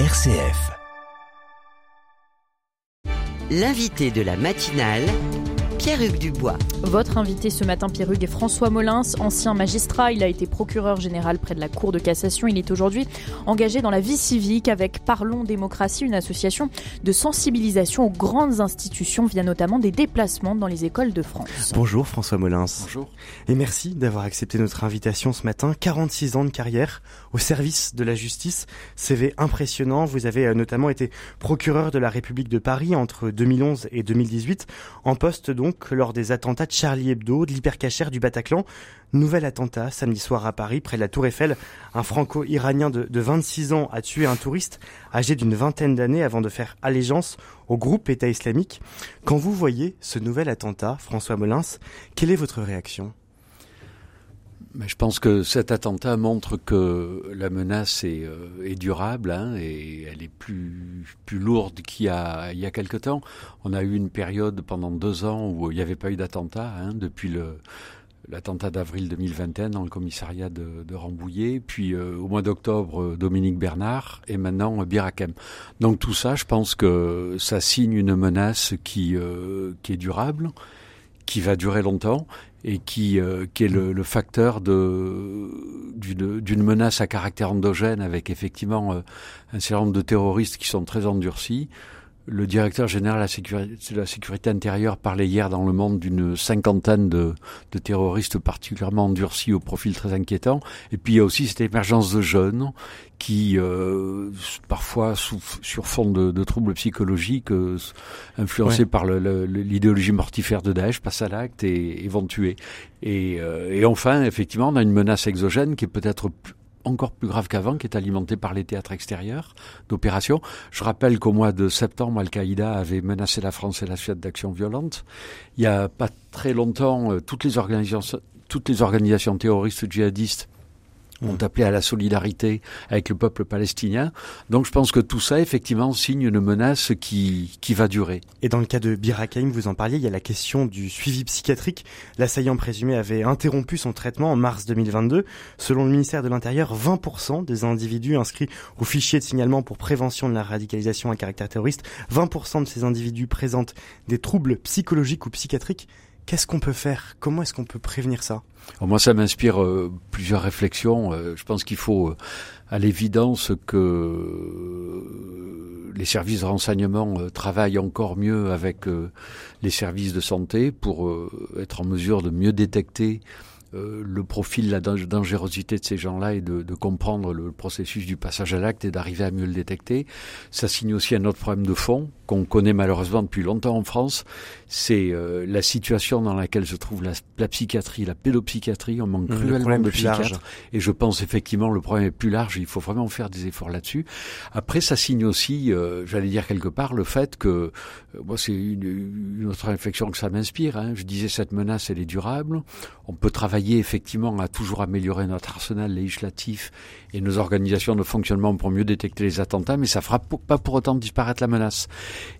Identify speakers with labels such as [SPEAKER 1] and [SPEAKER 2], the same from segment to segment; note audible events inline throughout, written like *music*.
[SPEAKER 1] RCF.
[SPEAKER 2] L'invité de la matinale, Pierre-Hugues Dubois.
[SPEAKER 3] Votre invité ce matin, Pierre-Hugues, est François Molins, ancien magistrat. Il a été procureur général près de la Cour de cassation. Il est aujourd'hui engagé dans la vie civique avec Parlons Démocratie, une association de sensibilisation aux grandes institutions via notamment des déplacements dans les écoles de France.
[SPEAKER 4] Bonjour François Molins.
[SPEAKER 5] Bonjour.
[SPEAKER 4] Et merci d'avoir accepté notre invitation ce matin. 46 ans de carrière au service de la justice. CV impressionnant. Vous avez euh, notamment été procureur de la République de Paris entre 2011 et 2018, en poste donc lors des attentats de Charlie Hebdo, de l'hypercachère du Bataclan. Nouvel attentat samedi soir à Paris, près de la Tour Eiffel. Un franco-iranien de, de 26 ans a tué un touriste âgé d'une vingtaine d'années avant de faire allégeance au groupe État islamique. Quand vous voyez ce nouvel attentat, François Molins, quelle est votre réaction?
[SPEAKER 5] Mais je pense que cet attentat montre que la menace est, euh, durable hein, et elle est plus, plus lourde qu'il y a, il y a quelque temps. On a eu une période pendant deux ans où il n'y avait pas eu d'attentat hein, depuis l'attentat d'avril 2021 dans le commissariat de, Rambouillet, puis euh, au mois d'octobre Dominique Bernard et maintenant euh, Birakem. Donc tout ça, je pense que ça signe une menace qui, euh, qui est durable, qui va durer longtemps et qui, euh, qui est le, le facteur d'une, menace à caractère endogène avec effectivement euh, un certain nombre de terroristes qui sont très endurcis. Le directeur général de la sécurité, intérieure parlait hier dans le monde d'une cinquantaine de, de, terroristes particulièrement endurcis au profil très inquiétant. Et puis il y a aussi cette émergence de jeunes qui, euh, parfois sous, sur fond de, de troubles psychologiques, euh, influencés ouais. par l'idéologie mortifère de Daesh, passent à l'acte et, et, vont tuer. Et, euh, et enfin, effectivement, on a une menace exogène qui est peut-être encore plus grave qu'avant, qui est alimenté par les théâtres extérieurs d'opérations. Je rappelle qu'au mois de septembre, Al-Qaïda avait menacé la France et la Suède d'actions violentes. Il y a pas très longtemps, toutes les organisations, toutes les organisations terroristes djihadistes ont appelé à la solidarité avec le peuple palestinien. Donc je pense que tout ça, effectivement, signe une menace qui, va durer.
[SPEAKER 4] Et dans le cas de Birakeim, vous en parliez, il y a la question du suivi psychiatrique. L'assaillant présumé avait interrompu son traitement en mars 2022. Selon le ministère de l'Intérieur, 20% des individus inscrits au fichier de signalement pour prévention de la radicalisation à caractère terroriste, 20% de ces individus présentent des troubles psychologiques ou psychiatriques. Qu'est-ce qu'on peut faire? Comment est-ce qu'on peut prévenir ça?
[SPEAKER 5] Moi, ça m'inspire euh, plusieurs réflexions. Euh, je pense qu'il faut, euh, à l'évidence, que les services de renseignement travaillent encore mieux avec les services de santé pour être en mesure de mieux détecter le profil, la dangerosité de ces gens-là et de, comprendre le processus du passage à l'acte et d'arriver à mieux le détecter. Ça signe aussi un autre problème de fond qu'on connaît malheureusement depuis longtemps en France, c'est euh, la situation dans laquelle se trouve la, la psychiatrie, la pédopsychiatrie. On manque mmh, cruellement de psychiatres. Et je pense effectivement le problème est plus large. Il faut vraiment faire des efforts là-dessus. Après, ça signe aussi, euh, j'allais dire quelque part, le fait que euh, moi c'est une, une, autre réflexion que ça m'inspire. Hein. Je disais cette menace, elle est durable. On peut travailler effectivement à toujours améliorer notre arsenal législatif et nos organisations de fonctionnement pour mieux détecter les attentats, mais ça fera pas pour autant disparaître la menace.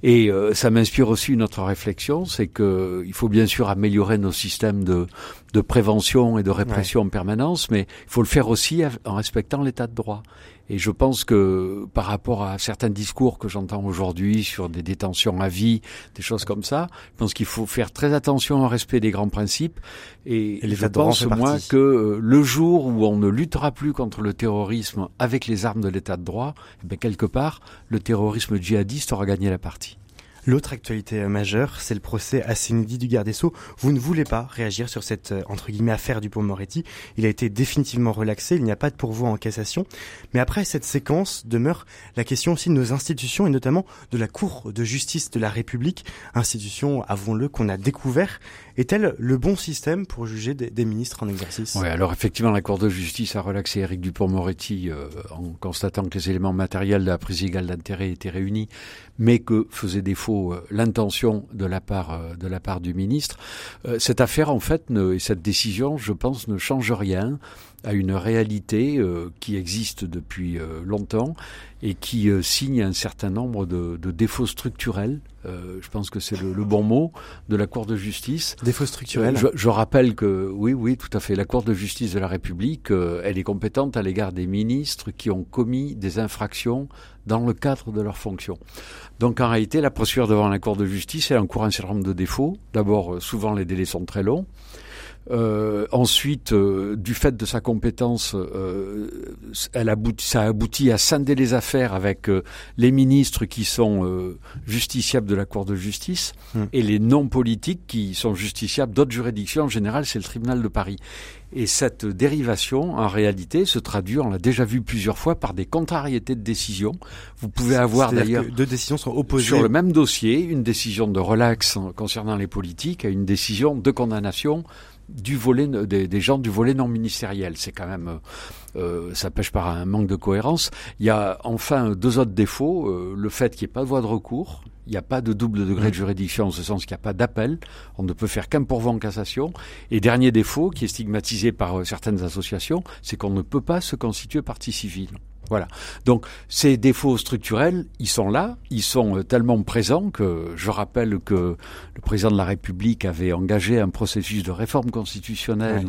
[SPEAKER 5] Et euh, ça m'inspire aussi une autre réflexion, c'est que il faut bien sûr améliorer nos systèmes de, de prévention et de répression ouais. en permanence, mais il faut le faire aussi en respectant l'état de droit. Et je pense que par rapport à certains discours que j'entends aujourd'hui sur des détentions à vie, des choses comme ça, je pense qu'il faut faire très attention au respect des grands principes. Et, et je pense moi que euh, le jour où on ne luttera plus contre le terrorisme avec les armes de l'état de droit, eh bien quelque part, le terrorisme djihadiste aura gagné la partie.
[SPEAKER 4] L'autre actualité majeure, c'est le procès Assénidi du garde des Sceaux. Vous ne voulez pas réagir sur cette, entre guillemets, affaire du pont Moretti. Il a été définitivement relaxé, il n'y a pas de pourvoi en cassation. Mais après cette séquence demeure la question aussi de nos institutions et notamment de la Cour de justice de la République, institution, avouons-le, qu'on a découvert. Est-elle le bon système pour juger des, des ministres en exercice?
[SPEAKER 5] Oui, alors effectivement, la Cour de justice a relaxé Éric Dupont-Moretti euh, en constatant que les éléments matériels de la prise égale d'intérêt étaient réunis, mais que faisait défaut l'intention de la part de la part du ministre. cette affaire, en fait, et cette décision, je pense, ne change rien à une réalité euh, qui existe depuis euh, longtemps et qui euh, signe un certain nombre de, de défauts structurels. je pense que c'est le, le, bon mot de la Cour de justice.
[SPEAKER 4] Défauts structurels.
[SPEAKER 5] Je, je, rappelle que oui, oui, tout à fait. La Cour de justice de la République, elle est compétente à l'égard des ministres qui ont commis des infractions dans le cadre de leurs fonctions. Donc en réalité, la procédure devant la Cour de justice, elle encourt un certain nombre de défauts. D'abord, souvent les délais sont très longs. Euh, ensuite, euh, du fait de sa compétence, euh, elle aboutit, ça aboutit à scinder les affaires avec euh, les ministres qui sont euh, justiciables de la Cour de justice hmm. et les non politiques qui sont justiciables d'autres juridictions. En général, c'est le tribunal de Paris. Et cette dérivation, en réalité, se traduit, on l'a déjà vu plusieurs fois, par des contrariétés de décision. Vous pouvez avoir d'ailleurs
[SPEAKER 4] deux décisions sont opposées
[SPEAKER 5] sur le même dossier, une décision de relax concernant les politiques et une décision de condamnation du volet des, gens du volet non ministériel. C'est quand même euh, ça pêche par un manque de cohérence. Il y a enfin deux autres défauts euh, le fait qu'il n'y ait pas de voie de recours. Il n'y a pas de double degré de juridiction en ce sens qu'il n'y a pas d'appel. On ne peut faire qu'un pourvoi en cassation. Et dernier défaut, qui est stigmatisé par euh, certaines associations, c'est qu'on ne peut pas se constituer partie civile. Voilà. Donc ces défauts structurels, ils sont là, ils sont euh, tellement présents que je rappelle que le président de la République avait engagé un processus de réforme constitutionnelle.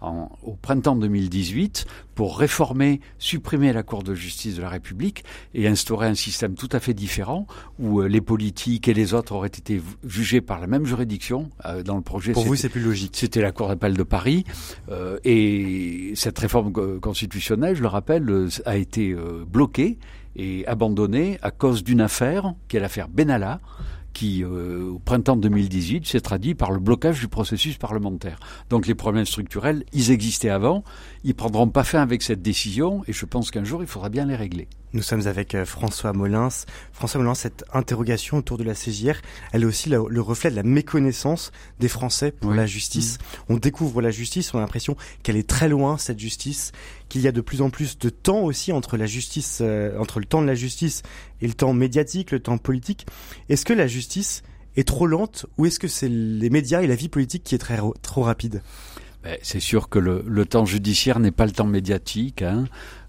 [SPEAKER 5] En, au printemps 2018 pour réformer, supprimer la Cour de justice de la République et instaurer un système tout à fait différent où euh, les politiques et les autres auraient été jugés par la même juridiction. Euh, dans le projet,
[SPEAKER 4] pour vous, c'est plus logique.
[SPEAKER 5] C'était la Cour d'appel de Paris euh, et cette réforme constitutionnelle, je le rappelle, a été bloquée et abandonnée à cause d'une affaire qui est l'affaire Benalla qui, euh, au printemps 2018, s'est traduit par le blocage du processus parlementaire. Donc les problèmes structurels, ils existaient avant, ils prendront pas fin avec cette décision, et je pense qu'un jour, il faudra bien les régler.
[SPEAKER 4] Nous sommes avec euh, François Molins. François Molins, cette interrogation autour de la CJR, elle est aussi le, le reflet de la méconnaissance des Français pour oui. la justice. Mmh. On découvre la justice, on a l'impression qu'elle est très loin, cette justice, qu'il y a de plus en plus de temps aussi entre la justice, euh, entre le temps de la justice et le temps médiatique, le temps politique. Est-ce que la justice est trop lente ou est-ce que c'est les médias et la vie politique qui est très, trop rapide?
[SPEAKER 5] C'est sûr que le, le temps judiciaire n'est pas le temps médiatique. Hein.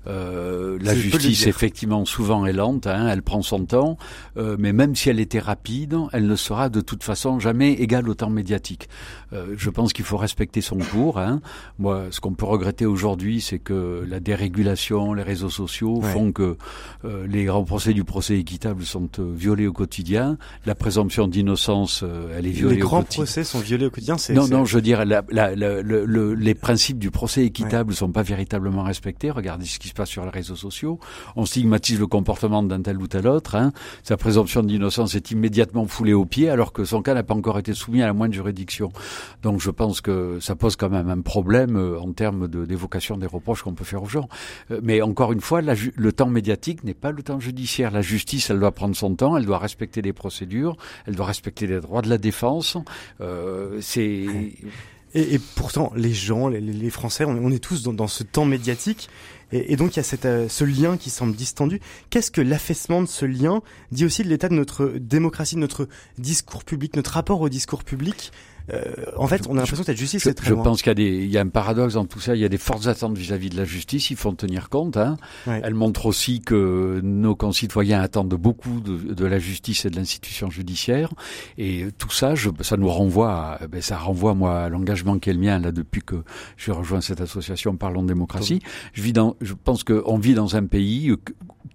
[SPEAKER 5] Euh, la justice, effectivement, souvent est lente, hein, elle prend son temps, euh, mais même si elle était rapide, elle ne sera de toute façon jamais égale au temps médiatique. Euh, je pense qu'il faut respecter son cours. Hein. Moi, ce qu'on peut regretter aujourd'hui, c'est que la dérégulation, les réseaux sociaux ouais. font que euh, les grands procès du procès équitable sont euh, violés au quotidien. La présomption d'innocence, elle est violée
[SPEAKER 4] les
[SPEAKER 5] au quotidien.
[SPEAKER 4] Les grands procès sont violés au quotidien.
[SPEAKER 5] Non, non, je veux dire, la, la, la, le, les principes du procès équitable ne ouais. sont pas véritablement respectés. Regardez ce qui se sur les réseaux sociaux. On stigmatise le comportement d'un tel ou tel autre. Hein. Sa présomption d'innocence est immédiatement foulée au pied alors que son cas n'a pas encore été soumis à la moindre juridiction. Donc je pense que ça pose quand même un problème euh, en termes d'évocation de, des reproches qu'on peut faire aux gens. Euh, mais encore une fois, le temps médiatique n'est pas le temps judiciaire. La justice, elle doit prendre son temps, elle doit respecter les procédures, elle doit respecter les droits de la défense. Euh, C'est
[SPEAKER 4] et, pourtant, les gens, les, Français, on, est tous dans, ce temps médiatique. Et, donc, il y a euh, ce lien qui semble distendu. Qu'est-ce que l'affaissement de ce lien dit aussi de l'état de notre démocratie, de notre discours public, notre rapport au discours public en fait, on a l'impression que cette justice
[SPEAKER 5] je,
[SPEAKER 4] est très
[SPEAKER 5] Je
[SPEAKER 4] loin.
[SPEAKER 5] pense qu'il y a des, il y a un paradoxe dans tout ça. Il y a des fortes attentes vis-à-vis -vis de la justice. Il faut en tenir compte. Hein. Ouais. Elle montre aussi que nos concitoyens attendent beaucoup de, de la justice et de l'institution judiciaire. Et tout ça, je, ça nous renvoie, à, ben, ça renvoie moi à l'engagement qui est le mien là depuis que je rejoins cette association Parlons de démocratie. Je vis dans, je pense qu'on vit dans un pays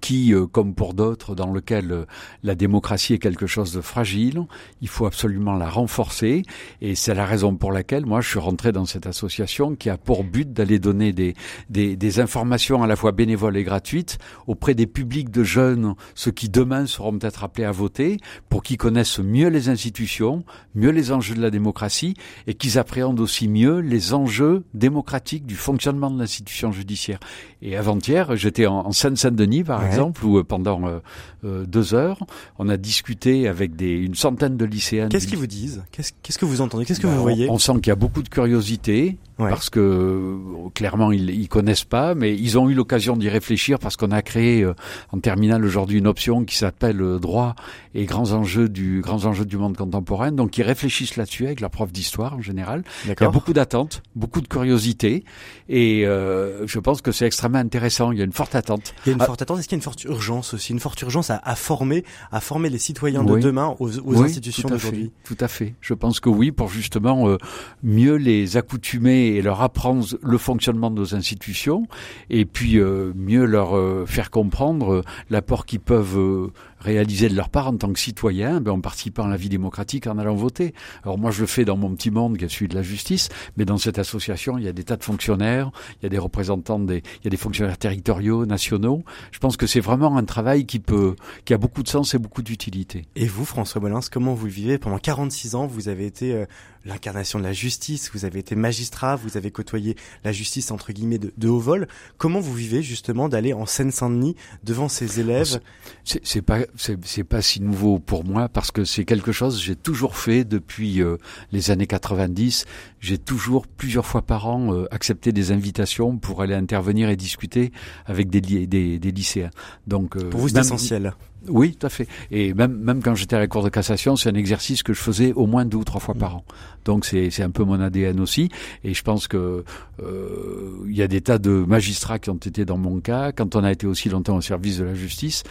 [SPEAKER 5] qui, euh, comme pour d'autres, dans lequel euh, la démocratie est quelque chose de fragile. Il faut absolument la renforcer. Et c'est la raison pour laquelle moi je suis rentré dans cette association qui a pour but d'aller donner des, des, des, informations à la fois bénévoles et gratuites auprès des publics de jeunes, ceux qui demain seront peut-être appelés à voter, pour qu'ils connaissent mieux les institutions, mieux les enjeux de la démocratie et qu'ils appréhendent aussi mieux les enjeux démocratiques du fonctionnement de l'institution judiciaire. Et avant-hier, j'étais en, en Seine-Saint-Denis par ouais. exemple, où pendant deux heures, on a discuté avec des, une centaine de lycéens.
[SPEAKER 4] Qu'est-ce qu'ils vous disent? Qu'est-ce que vous entendez Qu'est-ce que vous ben, voyez
[SPEAKER 5] On sent qu'il y a beaucoup de curiosité, parce que clairement ils, ils connaissent pas, mais ils ont eu l'occasion d'y réfléchir parce qu'on a créé en terminale aujourd'hui une option qui s'appelle droit et grands enjeux du grands enjeux du monde contemporain. Donc ils réfléchissent là-dessus avec leur prof d'histoire en général. Il y a beaucoup d'attentes, beaucoup de curiosité et euh, je pense que c'est extrêmement intéressant. Il y a une forte attente.
[SPEAKER 4] Il y a une ah. forte attente. Est-ce qu'il y a une forte urgence aussi, une forte urgence à, à former, à former les citoyens de demain aux, aux institutions d'aujourd'hui?
[SPEAKER 5] Tout à fait. Je pense que oui, pour justement euh, mieux les accoutumer et leur apprendre le fonctionnement de nos institutions et puis euh, mieux leur euh, faire comprendre l'apport qu'ils peuvent réaliser de leur part en tant que citoyen, ben, en participant à la vie démocratique, en allant voter. Alors moi, je le fais dans mon petit monde qui est celui de la justice, mais dans cette association, il y a des tas de fonctionnaires, il y a des représentants des, il y a des fonctionnaires territoriaux, nationaux. Je pense que c'est vraiment un travail qui peut, qui a beaucoup de sens et beaucoup d'utilité.
[SPEAKER 4] Et vous, François Molins, comment vous le vivez? Pendant 46 ans, vous avez été euh, l'incarnation de la justice, vous avez été magistrat, vous avez côtoyé la justice entre guillemets de, de haut vol. Comment vous vivez justement d'aller en Seine-Saint-Denis devant ces élèves?
[SPEAKER 5] C'est pas c'est pas si nouveau pour moi parce que c'est quelque chose que j'ai toujours fait depuis euh, les années 90. J'ai toujours plusieurs fois par an euh, accepté des invitations pour aller intervenir et discuter avec des, des, des lycéens.
[SPEAKER 4] Donc euh, pour vous c'est essentiel.
[SPEAKER 5] Oui, tout à fait. Et même, même quand j'étais à la Cour de cassation, c'est un exercice que je faisais au moins deux ou trois fois par an. Donc c'est un peu mon ADN aussi. Et je pense que euh, il y a des tas de magistrats qui ont été dans mon cas. Quand on a été aussi longtemps au service de la justice,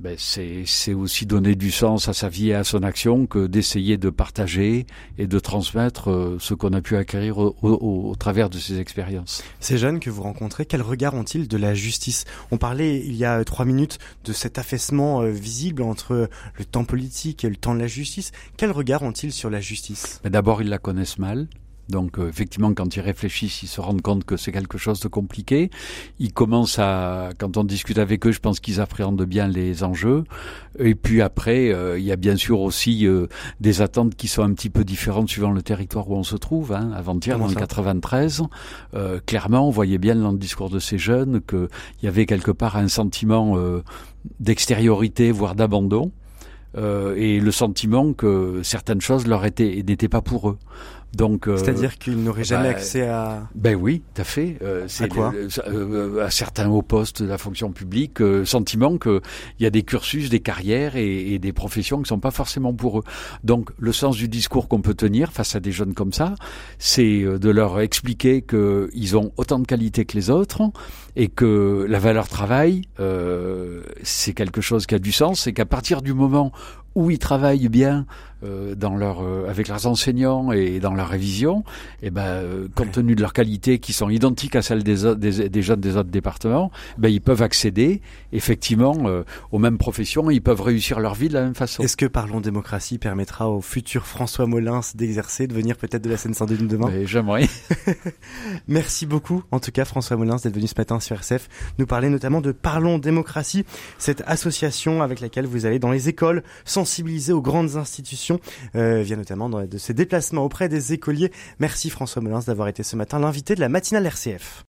[SPEAKER 5] ben c'est aussi donner du sens à sa vie et à son action que d'essayer de partager et de transmettre euh, ce qu'on a pu acquérir au, au, travers de ces expériences.
[SPEAKER 4] Ces jeunes que vous rencontrez, quel regard ont-ils de la justice? On parlait il y a trois minutes de cet affaissement euh, visible entre le temps politique et le temps de la justice. Quel regard ont-ils sur la justice?
[SPEAKER 5] Ben D'abord, ils la connaissent mal. Donc euh, effectivement, quand ils réfléchissent, ils se rendent compte que c'est quelque chose de compliqué. Ils commencent à, quand on discute avec eux, je pense qu'ils appréhendent bien les enjeux. Et puis après, euh, il y a bien sûr aussi euh, des attentes qui sont un petit peu différentes suivant le territoire où on se trouve. Hein. Avant-hier, dans le 93, clairement, on voyait bien dans le discours de ces jeunes qu'il y avait quelque part un sentiment d'extériorité, voire d'abandon. et le sentiment que certaines choses leur étaient n'étaient pas pour eux.
[SPEAKER 4] Donc, euh, c'est-à-dire qu'ils n'auraient jamais bah, accès à.
[SPEAKER 5] Ben oui, tout à fait. Euh,
[SPEAKER 4] à quoi
[SPEAKER 5] euh, À certains hauts postes de la fonction publique, euh, sentiment qu'il y a des cursus, des carrières et, et, des professions qui sont pas forcément pour eux. Donc, le sens du discours qu'on peut tenir face à des jeunes comme ça, c'est de leur expliquer qu'ils ont autant de qualités que les autres et que la valeur travail, c'est quelque chose qui a du sens et qu'à partir du moment où ils travaillent bien euh, dans leur, euh, avec leurs enseignants et dans leur révision, et eh ben, euh, compte tenu de leurs qualités qui sont identiques à celles des, des, des jeunes des autres départements, ben, ils peuvent accéder effectivement aux mêmes professions et ils peuvent réussir leur vie de la même façon.
[SPEAKER 4] Est-ce que Parlons démocratie permettra au futur François Molins d'exercer, de venir peut-être de la Seine-Saint-Denis demain?
[SPEAKER 5] Ben, J'aimerais. *laughs*
[SPEAKER 4] Merci beaucoup, en tout cas François Molins, d'être venu ce matin sur RCF nous parler notamment de Parlons démocratie, cette association avec laquelle vous allez dans les écoles sensibiliser aux grandes institutions euh, via notamment de ses déplacements auprès des écoliers. Merci François Molins d'avoir été ce matin l'invité de la matinale RCF.